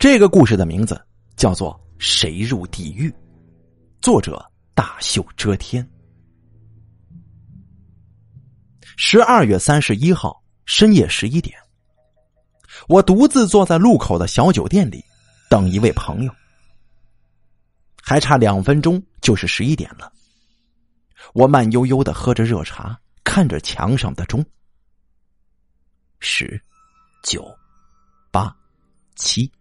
这个故事的名字叫做《谁入地狱》，作者大袖遮天。十二月三十一号深夜十一点，我独自坐在路口的小酒店里，等一位朋友。还差两分钟就是十一点了。我慢悠悠的喝着热茶，看着墙上的钟。十、九、八、七，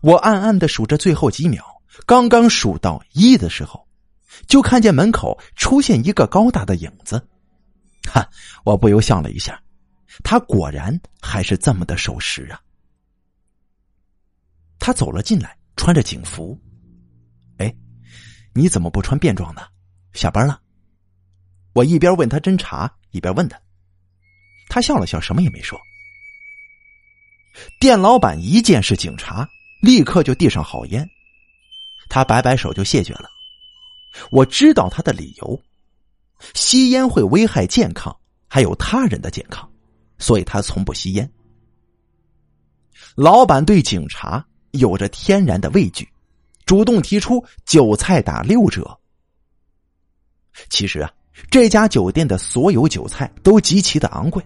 我暗暗的数着最后几秒。刚刚数到一的时候，就看见门口出现一个高大的影子。哈，我不由笑了一下。他果然还是这么的守时啊！他走了进来，穿着警服。哎，你怎么不穿便装呢？下班了。我一边问他侦查，一边问他。他笑了笑，什么也没说。店老板一见是警察，立刻就递上好烟。他摆摆手就谢绝了。我知道他的理由：吸烟会危害健康，还有他人的健康，所以他从不吸烟。老板对警察有着天然的畏惧。主动提出韭菜打六折。其实啊，这家酒店的所有韭菜都极其的昂贵，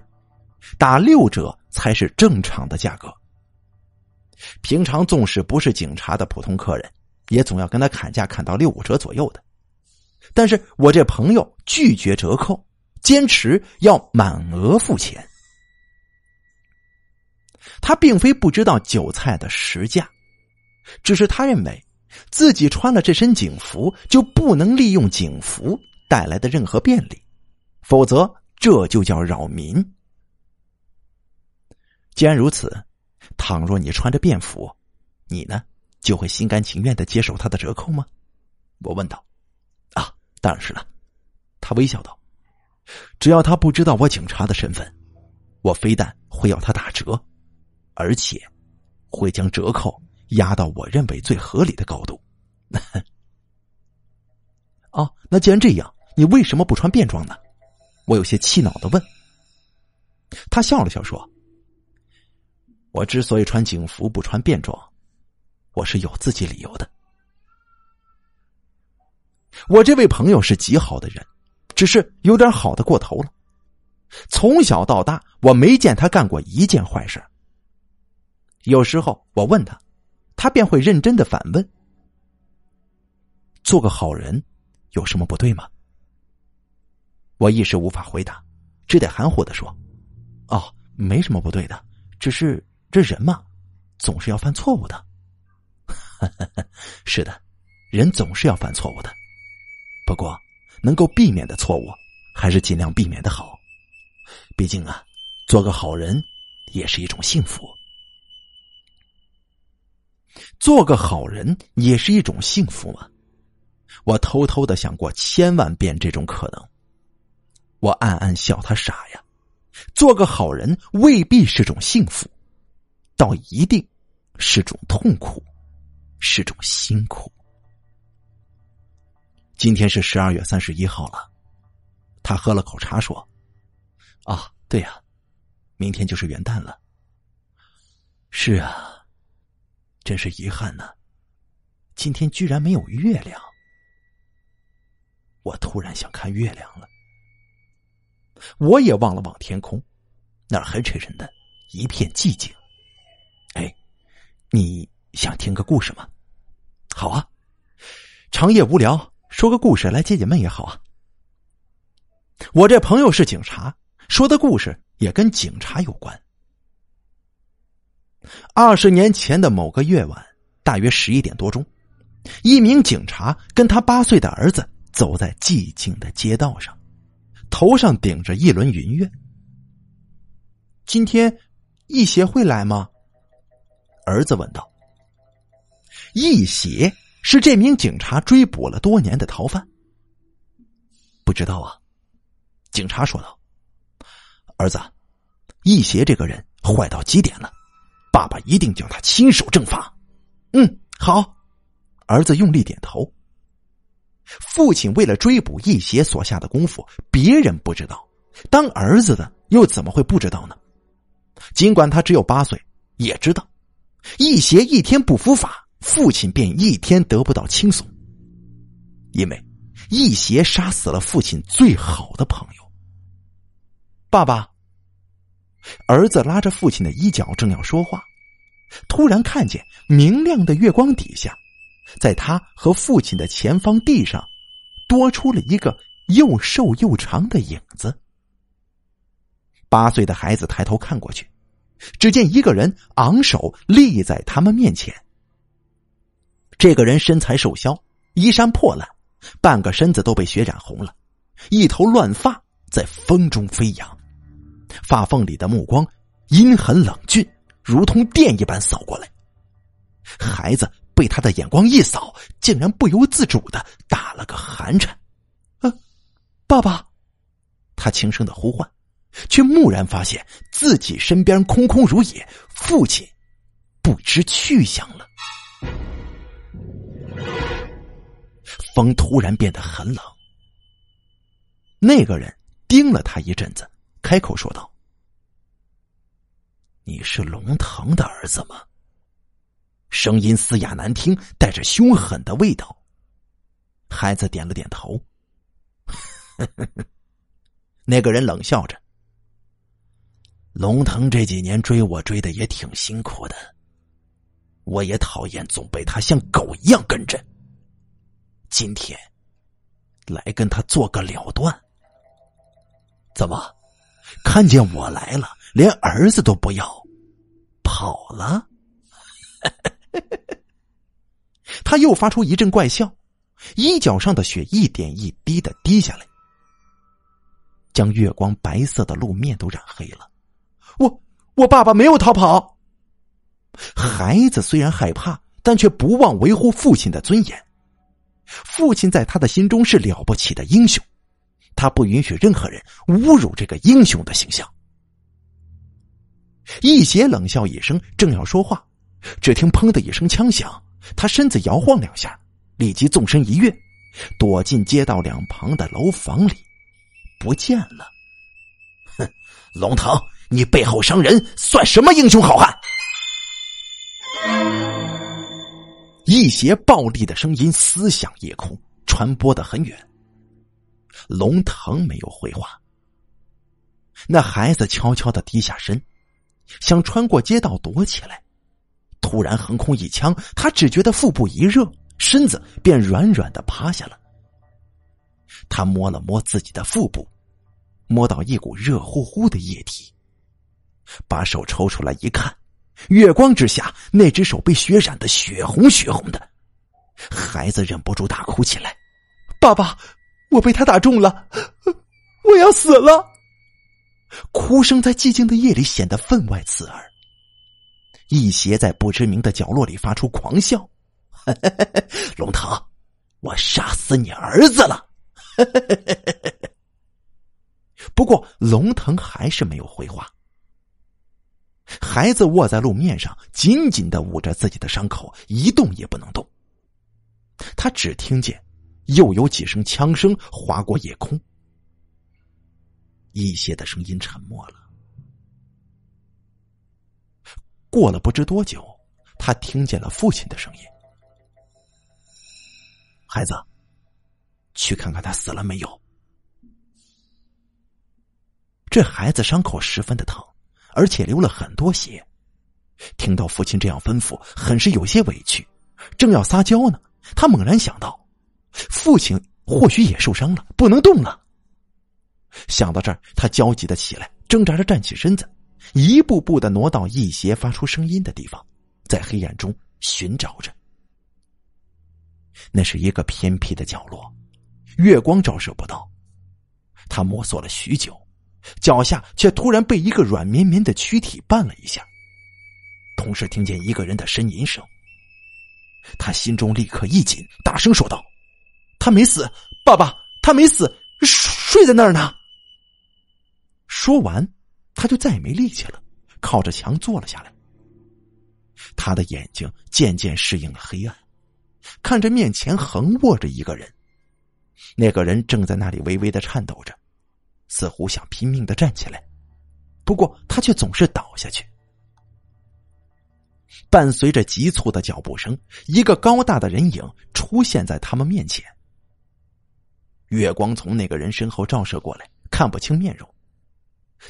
打六折才是正常的价格。平常纵使不是警察的普通客人，也总要跟他砍价砍到六五折左右的。但是我这朋友拒绝折扣，坚持要满额付钱。他并非不知道韭菜的实价，只是他认为。自己穿了这身警服，就不能利用警服带来的任何便利，否则这就叫扰民。既然如此，倘若你穿着便服，你呢就会心甘情愿的接受他的折扣吗？我问道。啊，当然是了。他微笑道：“只要他不知道我警察的身份，我非但会要他打折，而且会将折扣。”压到我认为最合理的高度。哦，那既然这样，你为什么不穿便装呢？我有些气恼的问。他笑了笑说：“我之所以穿警服不穿便装，我是有自己理由的。我这位朋友是极好的人，只是有点好的过头了。从小到大，我没见他干过一件坏事。有时候我问他。”他便会认真的反问：“做个好人有什么不对吗？”我一时无法回答，只得含糊的说：“哦，没什么不对的，只是这人嘛，总是要犯错误的。”是的，人总是要犯错误的，不过能够避免的错误，还是尽量避免的好。毕竟啊，做个好人也是一种幸福。做个好人也是一种幸福吗？我偷偷的想过千万遍这种可能。我暗暗笑他傻呀。做个好人未必是种幸福，倒一定是种痛苦，是种辛苦。今天是十二月三十一号了。他喝了口茶说：“啊，对呀，明天就是元旦了。”是啊。真是遗憾呢，今天居然没有月亮。我突然想看月亮了。我也望了望天空，那儿黑沉沉的，一片寂静。你想听个故事吗？好啊，长夜无聊，说个故事来解解闷也好啊。我这朋友是警察，说的故事也跟警察有关。二十年前的某个夜晚，大约十一点多钟，一名警察跟他八岁的儿子走在寂静的街道上，头上顶着一轮云月。今天，义协会来吗？儿子问道。义协是这名警察追捕了多年的逃犯。不知道啊，警察说道。儿子，义协这个人坏到极点了。爸爸一定叫他亲手正法。嗯，好。儿子用力点头。父亲为了追捕义邪所下的功夫，别人不知道，当儿子的又怎么会不知道呢？尽管他只有八岁，也知道，义邪一天不伏法，父亲便一天得不到轻松。因为义邪杀死了父亲最好的朋友。爸爸，儿子拉着父亲的衣角，正要说话，突然看见明亮的月光底下，在他和父亲的前方地上，多出了一个又瘦又长的影子。八岁的孩子抬头看过去，只见一个人昂首立在他们面前。这个人身材瘦削，衣衫破烂，半个身子都被血染红了，一头乱发在风中飞扬，发缝里的目光阴狠冷峻，如同电一般扫过来。孩子被他的眼光一扫，竟然不由自主的打了个寒颤。“啊，爸爸！”他轻声的呼唤。却蓦然发现自己身边空空如也，父亲不知去向了。风突然变得很冷。那个人盯了他一阵子，开口说道：“你是龙腾的儿子吗？”声音嘶哑难听，带着凶狠的味道。孩子点了点头。那个人冷笑着。龙腾这几年追我追的也挺辛苦的，我也讨厌总被他像狗一样跟着。今天来跟他做个了断。怎么，看见我来了，连儿子都不要，跑了？他又发出一阵怪笑，衣角上的血一点一滴的滴下来，将月光白色的路面都染黑了。我我爸爸没有逃跑。孩子虽然害怕，但却不忘维护父亲的尊严。父亲在他的心中是了不起的英雄，他不允许任何人侮辱这个英雄的形象。一邪冷笑一声，正要说话，只听“砰”的一声枪响，他身子摇晃两下，立即纵身一跃，躲进街道两旁的楼房里，不见了。哼，龙腾。你背后伤人，算什么英雄好汉？一邪暴力的声音撕响夜空，传播的很远。龙腾没有回话。那孩子悄悄的低下身，想穿过街道躲起来。突然横空一枪，他只觉得腹部一热，身子便软软的趴下了。他摸了摸自己的腹部，摸到一股热乎乎的液体。把手抽出来一看，月光之下，那只手被血染的血红血红的。孩子忍不住大哭起来：“爸爸，我被他打中了，我要死了！”哭声在寂静的夜里显得分外刺耳。一邪在不知名的角落里发出狂笑：“龙腾，我杀死你儿子了！” 不过龙腾还是没有回话。孩子卧在路面上，紧紧的捂着自己的伤口，一动也不能动。他只听见又有几声枪声划过夜空，一些的声音沉默了。过了不知多久，他听见了父亲的声音：“孩子，去看看他死了没有。”这孩子伤口十分的疼。而且流了很多血，听到父亲这样吩咐，很是有些委屈，正要撒娇呢，他猛然想到，父亲或许也受伤了，不能动了。想到这儿，他焦急的起来，挣扎着站起身子，一步步的挪到一些发出声音的地方，在黑暗中寻找着。那是一个偏僻的角落，月光照射不到，他摸索了许久。脚下却突然被一个软绵绵的躯体绊了一下，同时听见一个人的呻吟声。他心中立刻一紧，大声说道：“他没死，爸爸，他没死，睡在那儿呢。”说完，他就再也没力气了，靠着墙坐了下来。他的眼睛渐渐适应了黑暗，看着面前横卧着一个人，那个人正在那里微微的颤抖着。似乎想拼命的站起来，不过他却总是倒下去。伴随着急促的脚步声，一个高大的人影出现在他们面前。月光从那个人身后照射过来，看不清面容，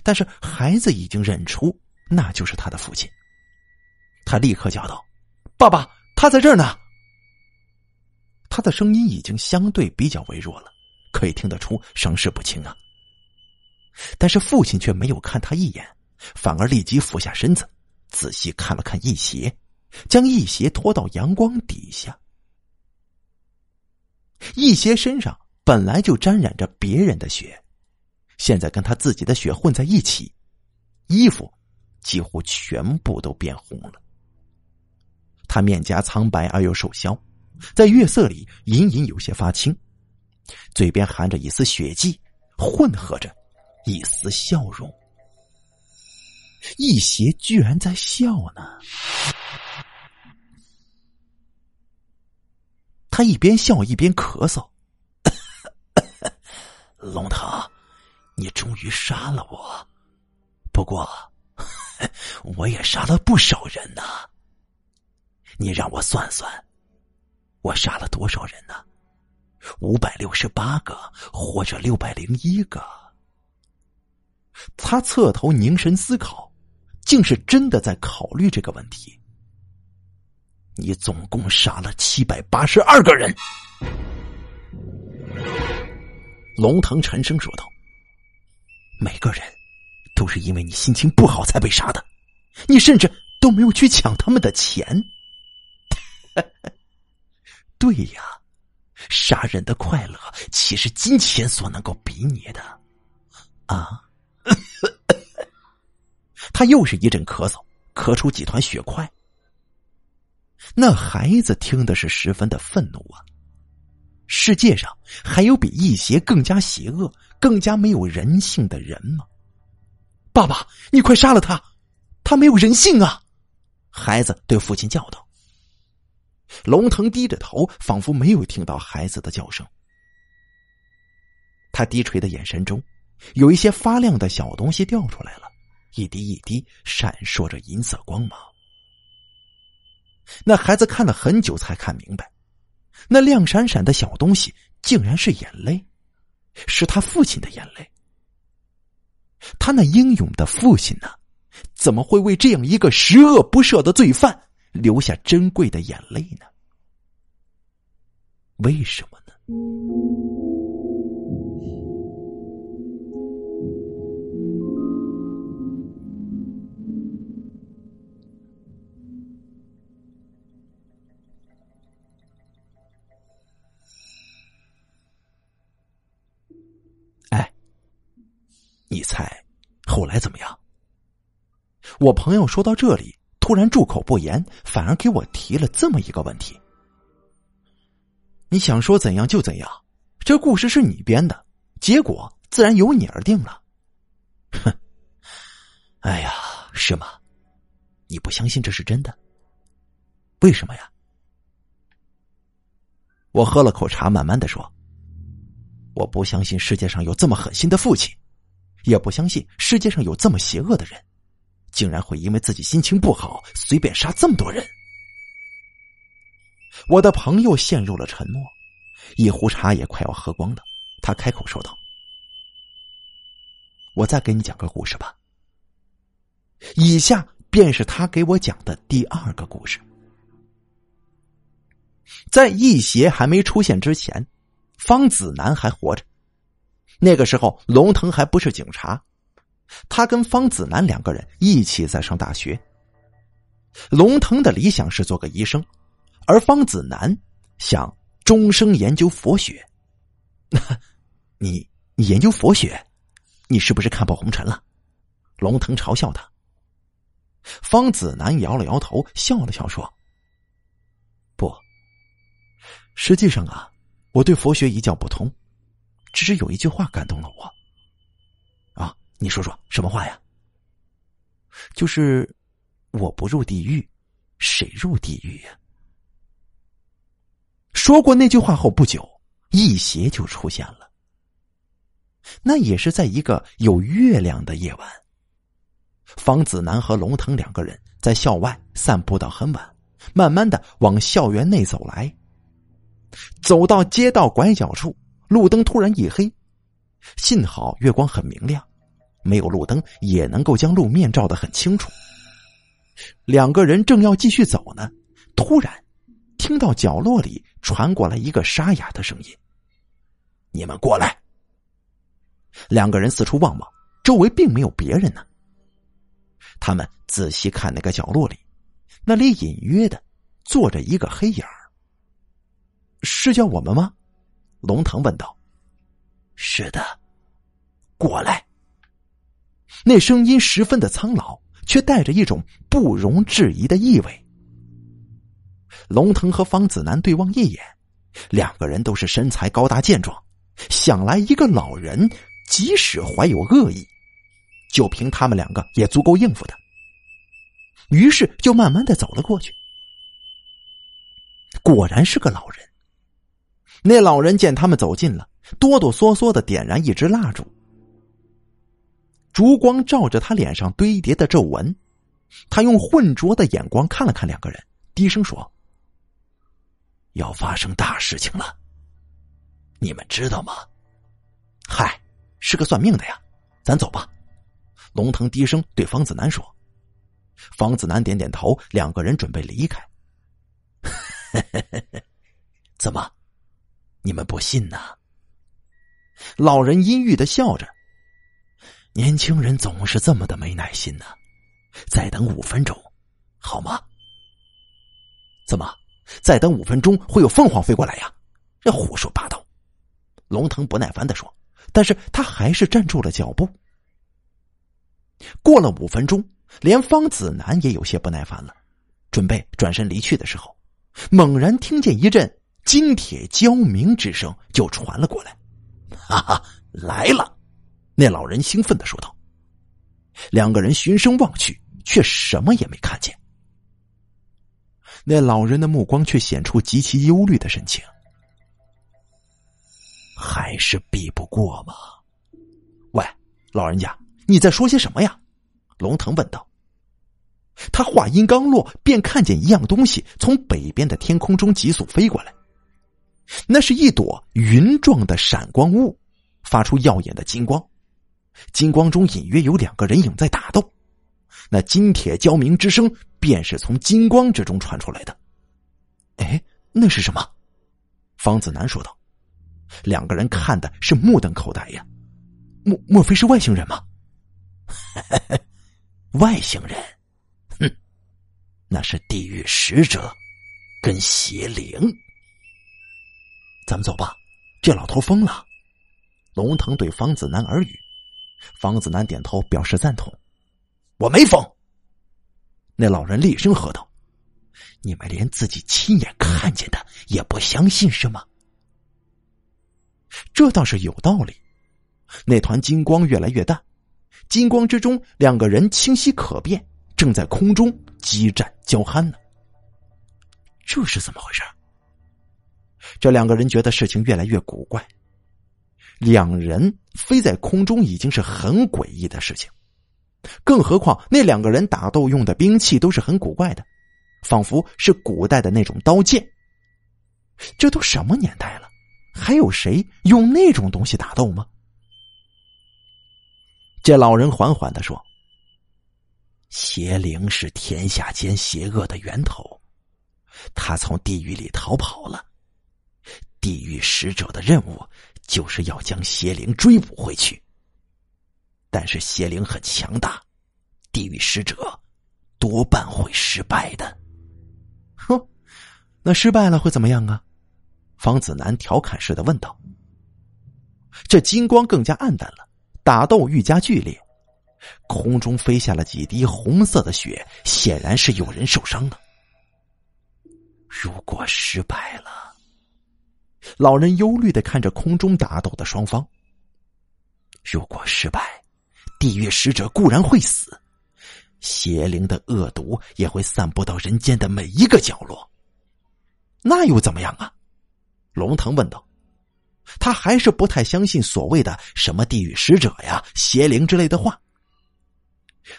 但是孩子已经认出那就是他的父亲。他立刻叫道：“爸爸，他在这儿呢！”他的声音已经相对比较微弱了，可以听得出伤势不轻啊。但是父亲却没有看他一眼，反而立即俯下身子，仔细看了看易邪，将易邪拖到阳光底下。易邪身上本来就沾染着别人的血，现在跟他自己的血混在一起，衣服几乎全部都变红了。他面颊苍白而又瘦削，在月色里隐隐有些发青，嘴边含着一丝血迹，混合着。一丝笑容，一邪居然在笑呢。他一边笑一边咳嗽。龙腾，你终于杀了我，不过我也杀了不少人呢。你让我算算，我杀了多少人呢？五百六十八个，或者六百零一个？他侧头凝神思考，竟是真的在考虑这个问题。你总共杀了七百八十二个人，龙腾沉声说道：“每个人都是因为你心情不好才被杀的，你甚至都没有去抢他们的钱。对呀，杀人的快乐岂是金钱所能够比拟的？啊！”他又是一阵咳嗽，咳出几团血块。那孩子听的是十分的愤怒啊！世界上还有比异邪更加邪恶、更加没有人性的人吗？爸爸，你快杀了他！他没有人性啊！孩子对父亲叫道。龙腾低着头，仿佛没有听到孩子的叫声。他低垂的眼神中。有一些发亮的小东西掉出来了，一滴一滴闪烁着银色光芒。那孩子看了很久才看明白，那亮闪闪的小东西竟然是眼泪，是他父亲的眼泪。他那英勇的父亲呢？怎么会为这样一个十恶不赦的罪犯留下珍贵的眼泪呢？为什么呢？你猜，后来怎么样？我朋友说到这里，突然住口不言，反而给我提了这么一个问题：你想说怎样就怎样，这故事是你编的，结果自然由你而定了。哼！哎呀，是吗？你不相信这是真的？为什么呀？我喝了口茶，慢慢的说：“我不相信世界上有这么狠心的父亲。”也不相信世界上有这么邪恶的人，竟然会因为自己心情不好随便杀这么多人。我的朋友陷入了沉默，一壶茶也快要喝光了。他开口说道：“我再给你讲个故事吧。以下便是他给我讲的第二个故事。在异邪还没出现之前，方子南还活着。”那个时候，龙腾还不是警察，他跟方子南两个人一起在上大学。龙腾的理想是做个医生，而方子南想终生研究佛学。你你研究佛学，你是不是看破红尘了？龙腾嘲笑他。方子南摇了摇头，笑了笑说：“不，实际上啊，我对佛学一窍不通。”只是有一句话感动了我，啊，你说说什么话呀？就是我不入地狱，谁入地狱呀？说过那句话后不久，异邪就出现了。那也是在一个有月亮的夜晚，方子南和龙腾两个人在校外散步到很晚，慢慢的往校园内走来。走到街道拐角处，路灯突然一黑，幸好月光很明亮，没有路灯也能够将路面照得很清楚。两个人正要继续走呢，突然听到角落里传过来一个沙哑的声音：“你们过来。”两个人四处望望，周围并没有别人呢。他们仔细看那个角落里，那里隐约的坐着一个黑影。是叫我们吗？龙腾问道。是的，过来。那声音十分的苍老，却带着一种不容置疑的意味。龙腾和方子南对望一眼，两个人都是身材高大健壮，想来一个老人，即使怀有恶意，就凭他们两个也足够应付的。于是就慢慢的走了过去。果然是个老人。那老人见他们走近了，哆哆嗦嗦的点燃一支蜡烛，烛光照着他脸上堆叠的皱纹，他用浑浊的眼光看了看两个人，低声说：“要发生大事情了，你们知道吗？”“嗨，是个算命的呀，咱走吧。”龙腾低声对方子南说。方子南点点头，两个人准备离开。怎么？你们不信呐？老人阴郁的笑着。年轻人总是这么的没耐心呢。再等五分钟，好吗？怎么？再等五分钟会有凤凰飞过来呀？这胡说八道！龙腾不耐烦的说。但是他还是站住了脚步。过了五分钟，连方子南也有些不耐烦了，准备转身离去的时候，猛然听见一阵。金铁交鸣之声就传了过来，哈哈，来了！那老人兴奋的说道。两个人循声望去，却什么也没看见。那老人的目光却显出极其忧虑的神情。还是比不过吗？喂，老人家，你在说些什么呀？龙腾问道。他话音刚落，便看见一样东西从北边的天空中急速飞过来。那是一朵云状的闪光物，发出耀眼的金光，金光中隐约有两个人影在打斗，那金铁交鸣之声便是从金光之中传出来的。哎，那是什么？方子南说道。两个人看的是目瞪口呆呀，莫莫非是外星人吗？外星人，哼，那是地狱使者，跟邪灵。咱们走吧，这老头疯了。龙腾对方子南耳语，方子南点头表示赞同。我没疯。那老人厉声喝道：“你们连自己亲眼看见的也不相信是吗？”这倒是有道理。那团金光越来越淡，金光之中两个人清晰可辨，正在空中激战交酣呢。这是怎么回事？这两个人觉得事情越来越古怪。两人飞在空中已经是很诡异的事情，更何况那两个人打斗用的兵器都是很古怪的，仿佛是古代的那种刀剑。这都什么年代了，还有谁用那种东西打斗吗？这老人缓缓的说：“邪灵是天下间邪恶的源头，他从地狱里逃跑了。”地狱使者的任务就是要将邪灵追捕回去，但是邪灵很强大，地狱使者多半会失败的。哼，那失败了会怎么样啊？方子南调侃似的问道。这金光更加暗淡了，打斗愈加剧烈，空中飞下了几滴红色的血，显然是有人受伤了。如果失败了。老人忧虑的看着空中打斗的双方。如果失败，地狱使者固然会死，邪灵的恶毒也会散布到人间的每一个角落。那又怎么样啊？龙腾问道。他还是不太相信所谓的什么地狱使者呀、邪灵之类的话。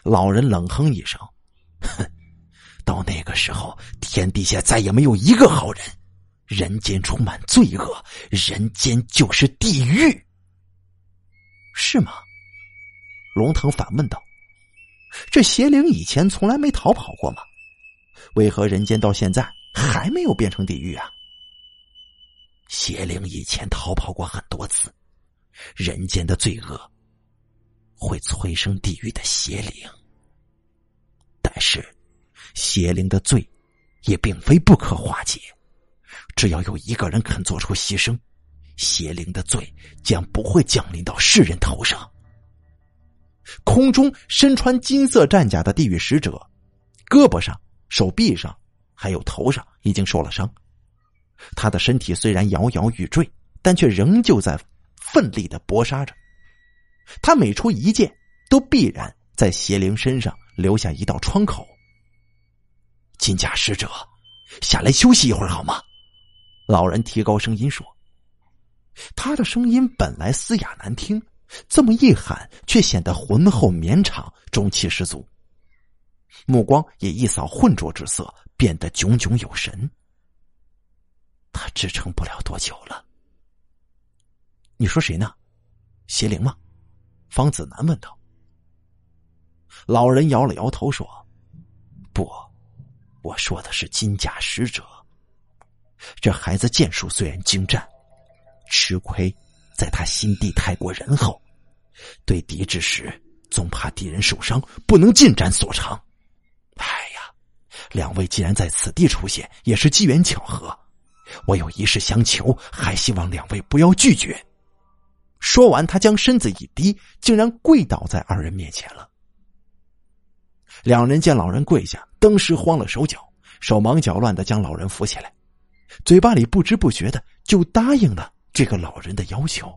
老人冷哼一声：“哼到那个时候，天底下再也没有一个好人，人间充满罪恶，人间就是地狱，是吗？龙腾反问道：“这邪灵以前从来没逃跑过吗？为何人间到现在还没有变成地狱啊？”邪灵以前逃跑过很多次，人间的罪恶会催生地狱的邪灵，但是邪灵的罪也并非不可化解，只要有一个人肯做出牺牲，邪灵的罪将不会降临到世人头上。空中身穿金色战甲的地狱使者，胳膊上、手臂上还有头上已经受了伤。他的身体虽然摇摇欲坠，但却仍旧在奋力的搏杀着。他每出一剑，都必然在邪灵身上留下一道窗口。金甲使者，下来休息一会儿好吗？老人提高声音说。他的声音本来嘶哑难听，这么一喊，却显得浑厚绵长，中气十足。目光也一扫浑浊之色，变得炯炯有神。他支撑不了多久了。你说谁呢？邪灵吗？方子南问道。老人摇了摇头说：“不，我说的是金甲使者。这孩子剑术虽然精湛，吃亏在他心地太过仁厚，对敌之时总怕敌人受伤，不能尽展所长。哎呀，两位既然在此地出现，也是机缘巧合。”我有一事相求，还希望两位不要拒绝。说完，他将身子一低，竟然跪倒在二人面前了。两人见老人跪下，登时慌了手脚，手忙脚乱的将老人扶起来，嘴巴里不知不觉的就答应了这个老人的要求。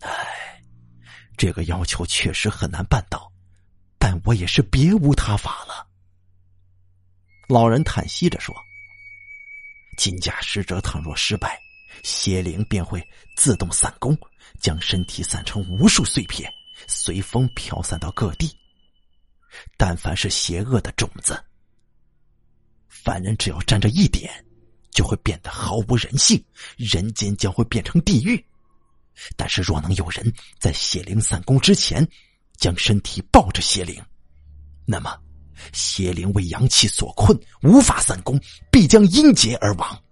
唉，这个要求确实很难办到，但我也是别无他法了。老人叹息着说。金甲使者倘若失败，邪灵便会自动散功，将身体散成无数碎片，随风飘散到各地。但凡是邪恶的种子，凡人只要沾着一点，就会变得毫无人性，人间将会变成地狱。但是若能有人在邪灵散功之前，将身体抱着邪灵，那么。邪灵为阳气所困，无法散功，必将阴劫而亡。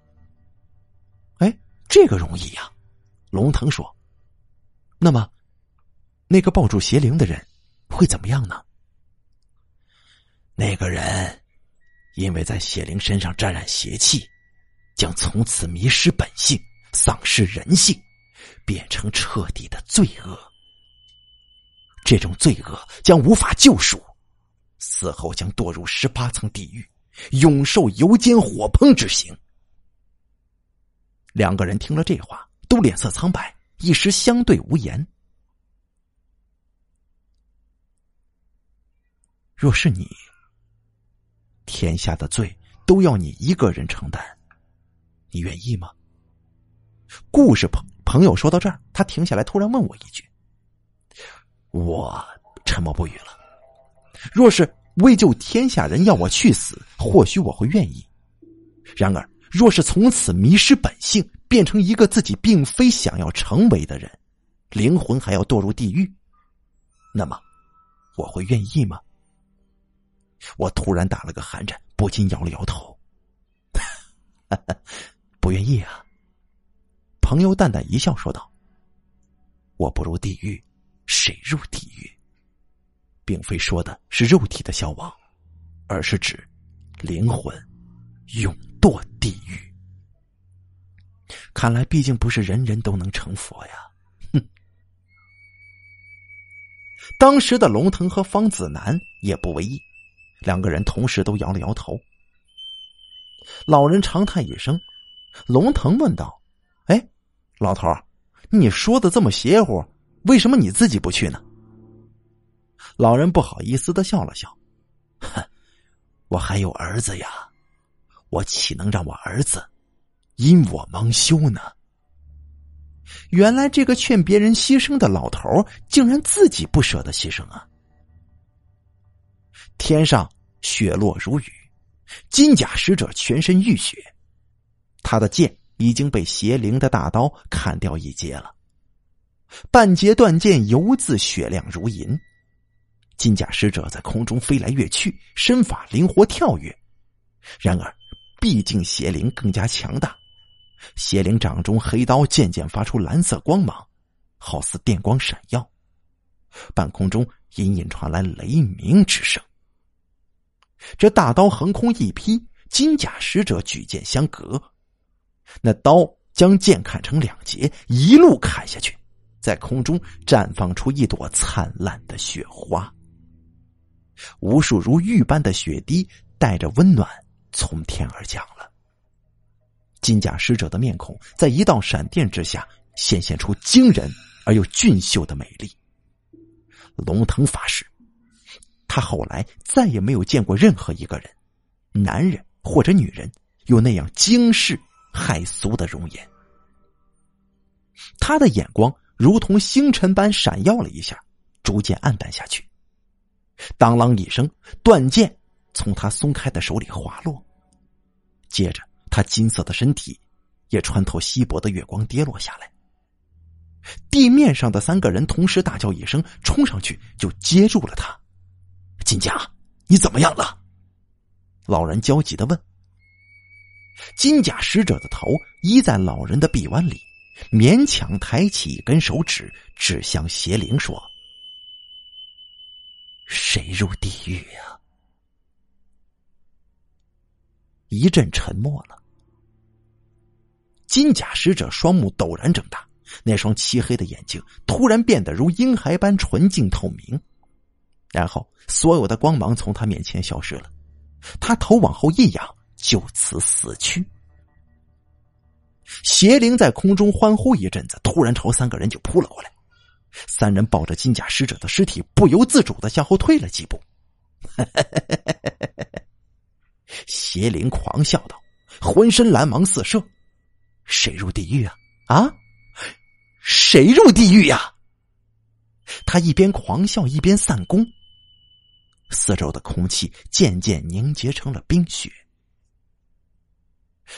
哎，这个容易呀！龙腾说：“那么，那个抱住邪灵的人会怎么样呢？”那个人因为在邪灵身上沾染邪气，将从此迷失本性，丧失人性，变成彻底的罪恶。这种罪恶将无法救赎。死后将堕入十八层地狱，永受油煎火烹之刑。两个人听了这话，都脸色苍白，一时相对无言。若是你，天下的罪都要你一个人承担，你愿意吗？故事朋朋友说到这儿，他停下来，突然问我一句：“我沉默不语了。”若是为救天下人要我去死，或许我会愿意；然而，若是从此迷失本性，变成一个自己并非想要成为的人，灵魂还要堕入地狱，那么我会愿意吗？我突然打了个寒颤，不禁摇了摇头，不愿意啊。朋友淡淡一笑，说道：“我不入地狱，谁入地狱？”并非说的是肉体的消亡，而是指灵魂永堕地狱。看来，毕竟不是人人都能成佛呀！哼。当时的龙腾和方子南也不为意，两个人同时都摇了摇头。老人长叹一声，龙腾问道：“哎，老头你说的这么邪乎，为什么你自己不去呢？”老人不好意思的笑了笑，哼，我还有儿子呀，我岂能让我儿子因我蒙羞呢？原来这个劝别人牺牲的老头，竟然自己不舍得牺牲啊！天上雪落如雨，金甲使者全身浴血，他的剑已经被邪灵的大刀砍掉一截了，半截断剑犹自雪亮如银。金甲使者在空中飞来跃去，身法灵活跳跃。然而，毕竟邪灵更加强大，邪灵掌中黑刀渐渐发出蓝色光芒，好似电光闪耀。半空中隐隐传来雷鸣之声。这大刀横空一劈，金甲使者举剑相隔，那刀将剑砍成两截，一路砍下去，在空中绽放出一朵灿烂的雪花。无数如玉般的雪滴带着温暖从天而降了。金甲使者的面孔在一道闪电之下显现出惊人而又俊秀的美丽。龙腾法师，他后来再也没有见过任何一个人，男人或者女人，有那样惊世骇俗的容颜。他的眼光如同星辰般闪耀了一下，逐渐暗淡下去。当啷一声，断剑从他松开的手里滑落，接着他金色的身体也穿透稀薄的月光跌落下来。地面上的三个人同时大叫一声，冲上去就接住了他。金甲，你怎么样了？老人焦急的问。金甲使者的头依在老人的臂弯里，勉强抬起一根手指，指向邪灵说。谁入地狱呀？一阵沉默了。金甲使者双目陡然睁大，那双漆黑的眼睛突然变得如婴孩般纯净透明，然后所有的光芒从他面前消失了，他头往后一仰，就此死去。邪灵在空中欢呼一阵子，突然朝三个人就扑了过来。三人抱着金甲使者的尸体，不由自主的向后退了几步。邪灵狂笑道，浑身蓝芒四射：“谁入地狱啊？啊，谁入地狱呀？”他一边狂笑一边散功，四周的空气渐渐凝结成了冰雪。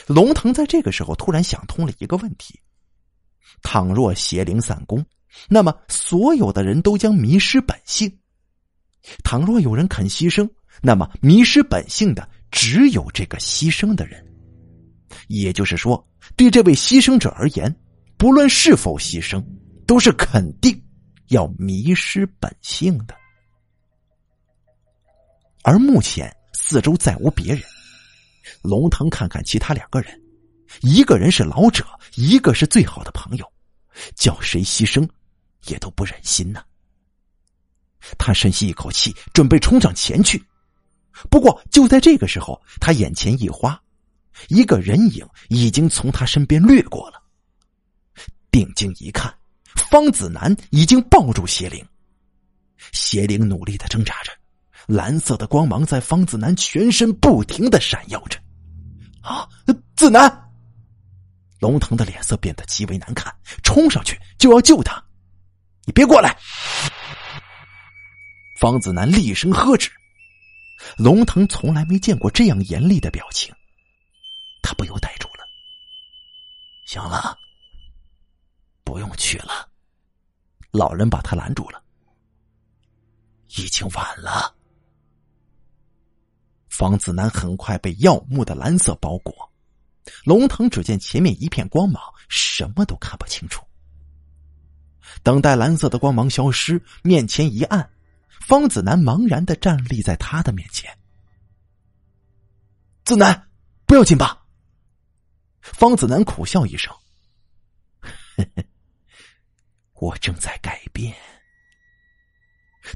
龙腾在这个时候突然想通了一个问题：倘若邪灵散功，那么，所有的人都将迷失本性。倘若有人肯牺牲，那么迷失本性的只有这个牺牲的人。也就是说，对这位牺牲者而言，不论是否牺牲，都是肯定要迷失本性的。而目前四周再无别人。龙腾看看其他两个人，一个人是老者，一个是最好的朋友，叫谁牺牲？也都不忍心呐。他深吸一口气，准备冲上前去。不过就在这个时候，他眼前一花，一个人影已经从他身边掠过了。定睛一看，方子南已经抱住邪灵。邪灵努力的挣扎着，蓝色的光芒在方子南全身不停的闪耀着。啊，子南！龙腾的脸色变得极为难看，冲上去就要救他。你别过来！方子南厉声呵斥。龙腾从来没见过这样严厉的表情，他不由呆住了。行了，不用去了。老人把他拦住了。已经晚了。方子南很快被耀目的蓝色包裹，龙腾只见前面一片光芒，什么都看不清楚。等待蓝色的光芒消失，面前一暗，方子南茫然的站立在他的面前。子南，不要紧吧？方子南苦笑一声：“ 我正在改变，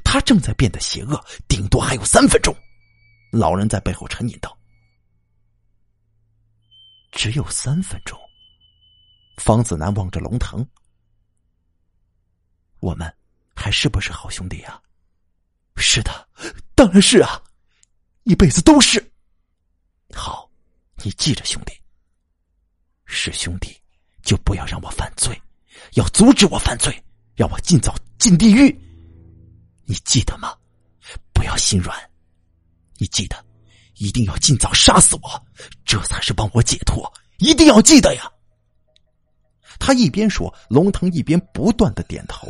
他正在变得邪恶，顶多还有三分钟。”老人在背后沉吟道：“只有三分钟。”方子南望着龙腾。我们还是不是好兄弟啊？是的，当然是啊，一辈子都是。好，你记着，兄弟，是兄弟就不要让我犯罪，要阻止我犯罪，让我尽早进地狱。你记得吗？不要心软，你记得，一定要尽早杀死我，这才是帮我解脱。一定要记得呀！他一边说，龙腾一边不断的点头。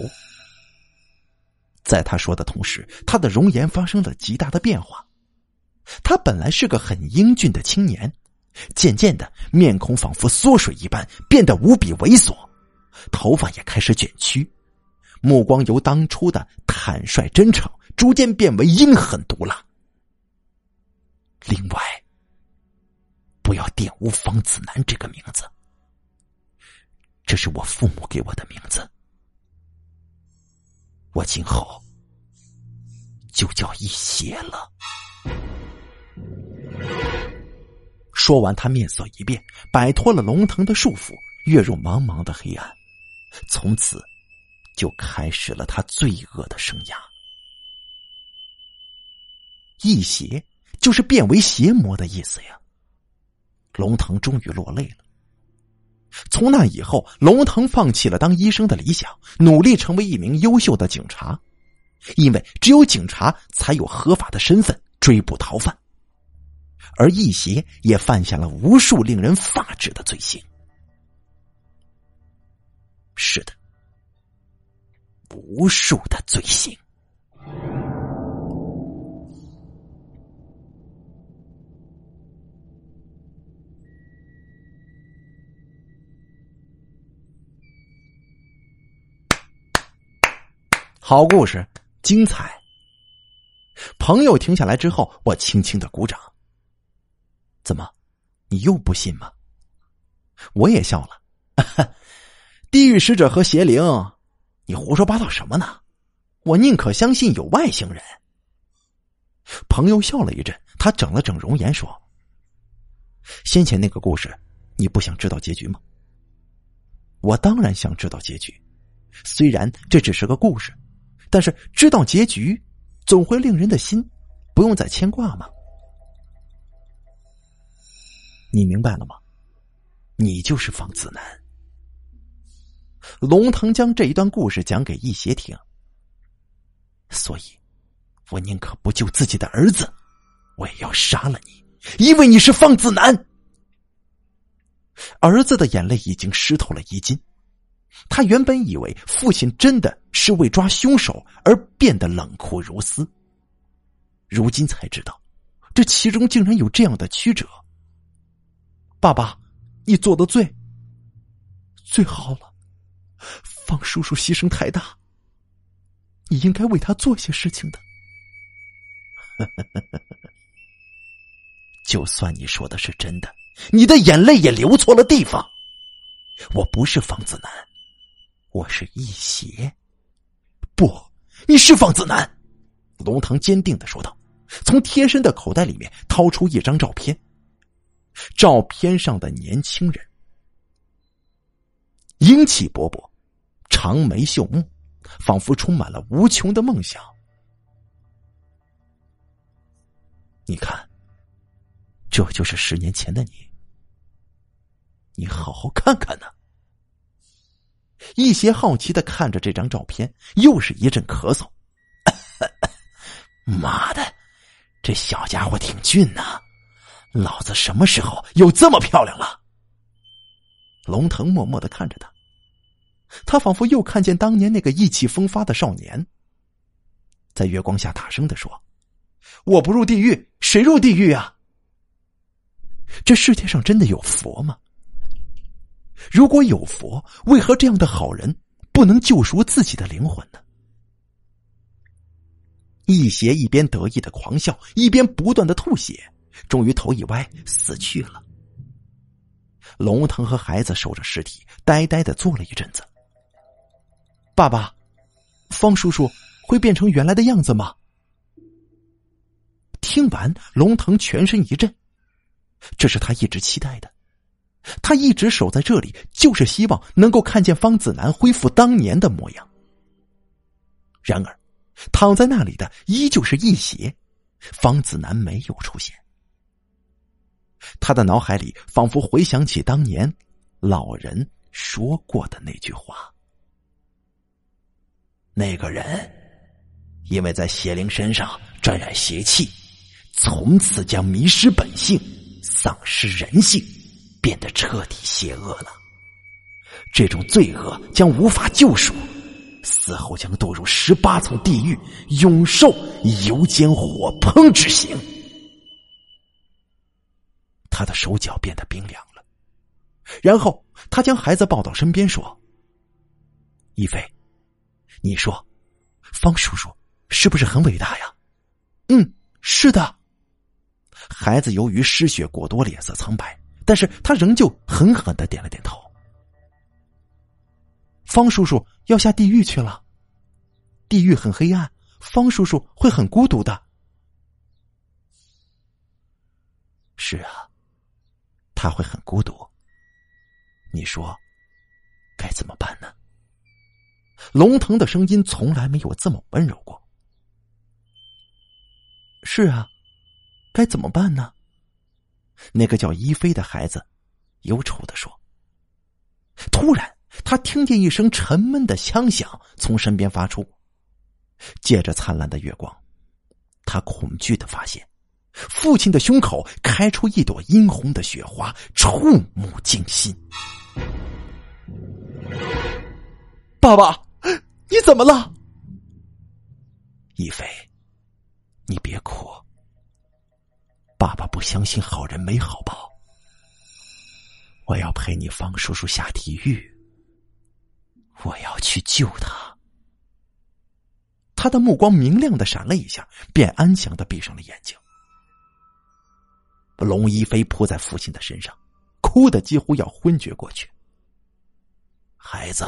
在他说的同时，他的容颜发生了极大的变化。他本来是个很英俊的青年，渐渐的，面孔仿佛缩水一般，变得无比猥琐，头发也开始卷曲，目光由当初的坦率真诚，逐渐变为阴狠毒辣。另外，不要玷污方子南这个名字，这是我父母给我的名字，我今后就叫一邪了。说完，他面色一变，摆脱了龙腾的束缚，跃入茫茫的黑暗，从此就开始了他罪恶的生涯。一邪就是变为邪魔的意思呀。龙腾终于落泪了。从那以后，龙腾放弃了当医生的理想，努力成为一名优秀的警察，因为只有警察才有合法的身份追捕逃犯。而易邪也犯下了无数令人发指的罪行。是的，无数的罪行。好故事，精彩。朋友停下来之后，我轻轻的鼓掌。怎么，你又不信吗？我也笑了。地狱使者和邪灵，你胡说八道什么呢？我宁可相信有外星人。朋友笑了一阵，他整了整容颜说：“先前那个故事，你不想知道结局吗？”我当然想知道结局，虽然这只是个故事。但是知道结局，总会令人的心不用再牵挂吗？你明白了吗？你就是方子南。龙腾将这一段故事讲给易邪听，所以，我宁可不救自己的儿子，我也要杀了你，因为你是方子南。儿子的眼泪已经湿透了衣襟。他原本以为父亲真的是为抓凶手而变得冷酷如斯，如今才知道，这其中竟然有这样的曲折。爸爸，你做的最最好了，方叔叔牺牲太大，你应该为他做些事情的。就算你说的是真的，你的眼泪也流错了地方。我不是方子南。我是一邪，不，你是方子南。龙腾坚定的说道，从贴身的口袋里面掏出一张照片。照片上的年轻人，英气勃勃，长眉秀目，仿佛充满了无穷的梦想。你看，这就是十年前的你。你好好看看呢。一些好奇的看着这张照片，又是一阵咳嗽。妈的，这小家伙挺俊呐！老子什么时候有这么漂亮了？龙腾默默的看着他，他仿佛又看见当年那个意气风发的少年，在月光下大声的说：“我不入地狱，谁入地狱啊？这世界上真的有佛吗？”如果有佛，为何这样的好人不能救赎自己的灵魂呢？一邪一边得意的狂笑，一边不断的吐血，终于头一歪死去了。龙腾和孩子守着尸体，呆呆的坐了一阵子。爸爸，方叔叔会变成原来的样子吗？听完，龙腾全身一震，这是他一直期待的。他一直守在这里，就是希望能够看见方子南恢复当年的模样。然而，躺在那里的依旧是一邪，方子南没有出现。他的脑海里仿佛回想起当年老人说过的那句话：“那个人因为在邪灵身上沾染邪气，从此将迷失本性、丧失人性，变得彻底邪恶了。这种罪恶将无法救赎，死后将堕入十八层地狱，永受油煎火烹之刑。他的手脚变得冰凉了，然后他将孩子抱到身边说：“一飞，你说，方叔叔是不是很伟大呀？”“嗯，是的。”孩子由于失血过多，脸色苍白，但是他仍旧狠狠的点了点头。方叔叔要下地狱去了，地狱很黑暗，方叔叔会很孤独的。是啊，他会很孤独。你说该怎么办呢？龙腾的声音从来没有这么温柔过。是啊，该怎么办呢？那个叫一飞的孩子忧愁的说。突然。他听见一声沉闷的枪响从身边发出，借着灿烂的月光，他恐惧的发现，父亲的胸口开出一朵殷红的雪花，触目惊心。爸爸，你怎么了？一飞，你别哭。爸爸不相信好人没好报，我要陪你方叔叔下地狱。我要去救他。他的目光明亮的闪了一下，便安详的闭上了眼睛。龙一飞扑在父亲的身上，哭的几乎要昏厥过去。孩子，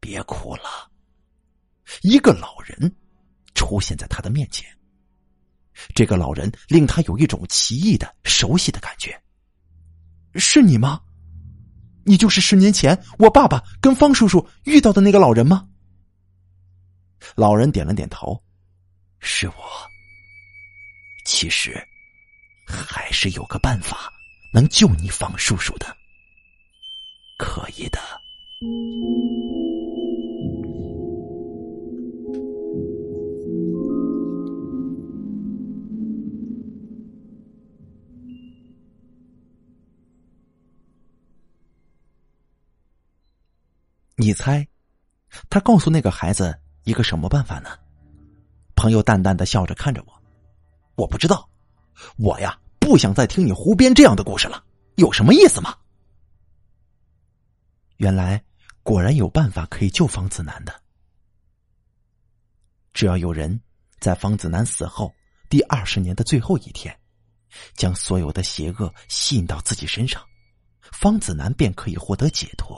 别哭了。一个老人出现在他的面前。这个老人令他有一种奇异的、熟悉的感觉。是你吗？你就是十年前我爸爸跟方叔叔遇到的那个老人吗？老人点了点头，是我。其实，还是有个办法能救你方叔叔的，可以的。你猜，他告诉那个孩子一个什么办法呢？朋友淡淡的笑着看着我，我不知道，我呀不想再听你胡编这样的故事了，有什么意思吗？原来果然有办法可以救方子南的，只要有人在方子南死后第二十年的最后一天，将所有的邪恶吸引到自己身上，方子南便可以获得解脱。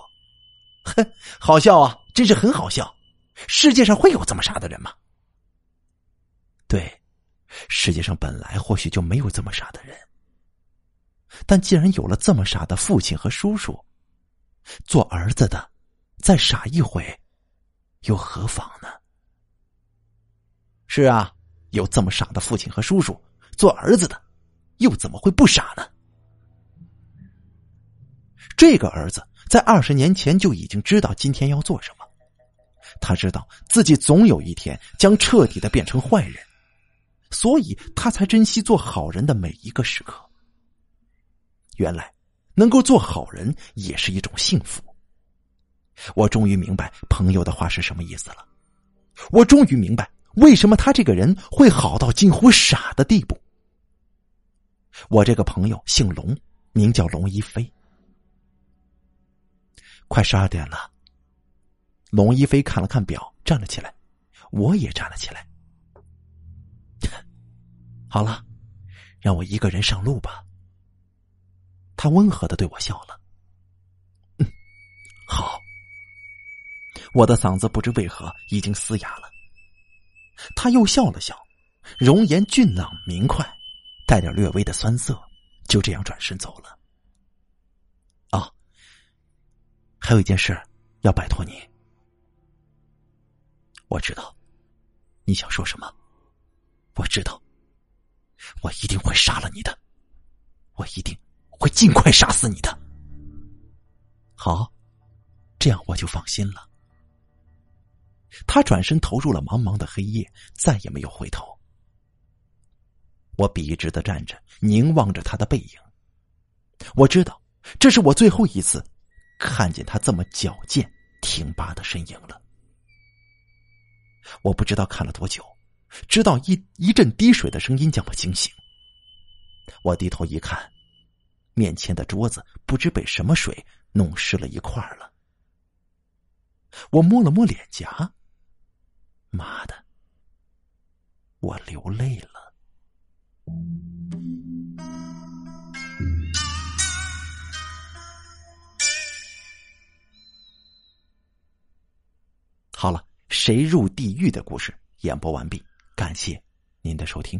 哼，好笑啊，真是很好笑。世界上会有这么傻的人吗？对，世界上本来或许就没有这么傻的人。但既然有了这么傻的父亲和叔叔，做儿子的再傻一回，又何妨呢？是啊，有这么傻的父亲和叔叔，做儿子的又怎么会不傻呢？这个儿子。在二十年前就已经知道今天要做什么，他知道自己总有一天将彻底的变成坏人，所以他才珍惜做好人的每一个时刻。原来，能够做好人也是一种幸福。我终于明白朋友的话是什么意思了，我终于明白为什么他这个人会好到近乎傻的地步。我这个朋友姓龙，名叫龙一飞。快十二点了，龙一飞看了看表，站了起来，我也站了起来。好了，让我一个人上路吧。他温和的对我笑了。嗯，好。我的嗓子不知为何已经嘶哑了。他又笑了笑，容颜俊朗明快，带点略微的酸涩，就这样转身走了。还有一件事要拜托你。我知道你想说什么，我知道，我一定会杀了你的，我一定会尽快杀死你的。好，这样我就放心了。他转身投入了茫茫的黑夜，再也没有回头。我笔直的站着，凝望着他的背影。我知道，这是我最后一次看见他这么矫健挺拔的身影了。我不知道看了多久，直到一一阵滴水的声音将我惊醒。我低头一看，面前的桌子不知被什么水弄湿了一块了。我摸了摸脸颊，妈的，我流泪了。好了，谁入地狱的故事演播完毕，感谢您的收听。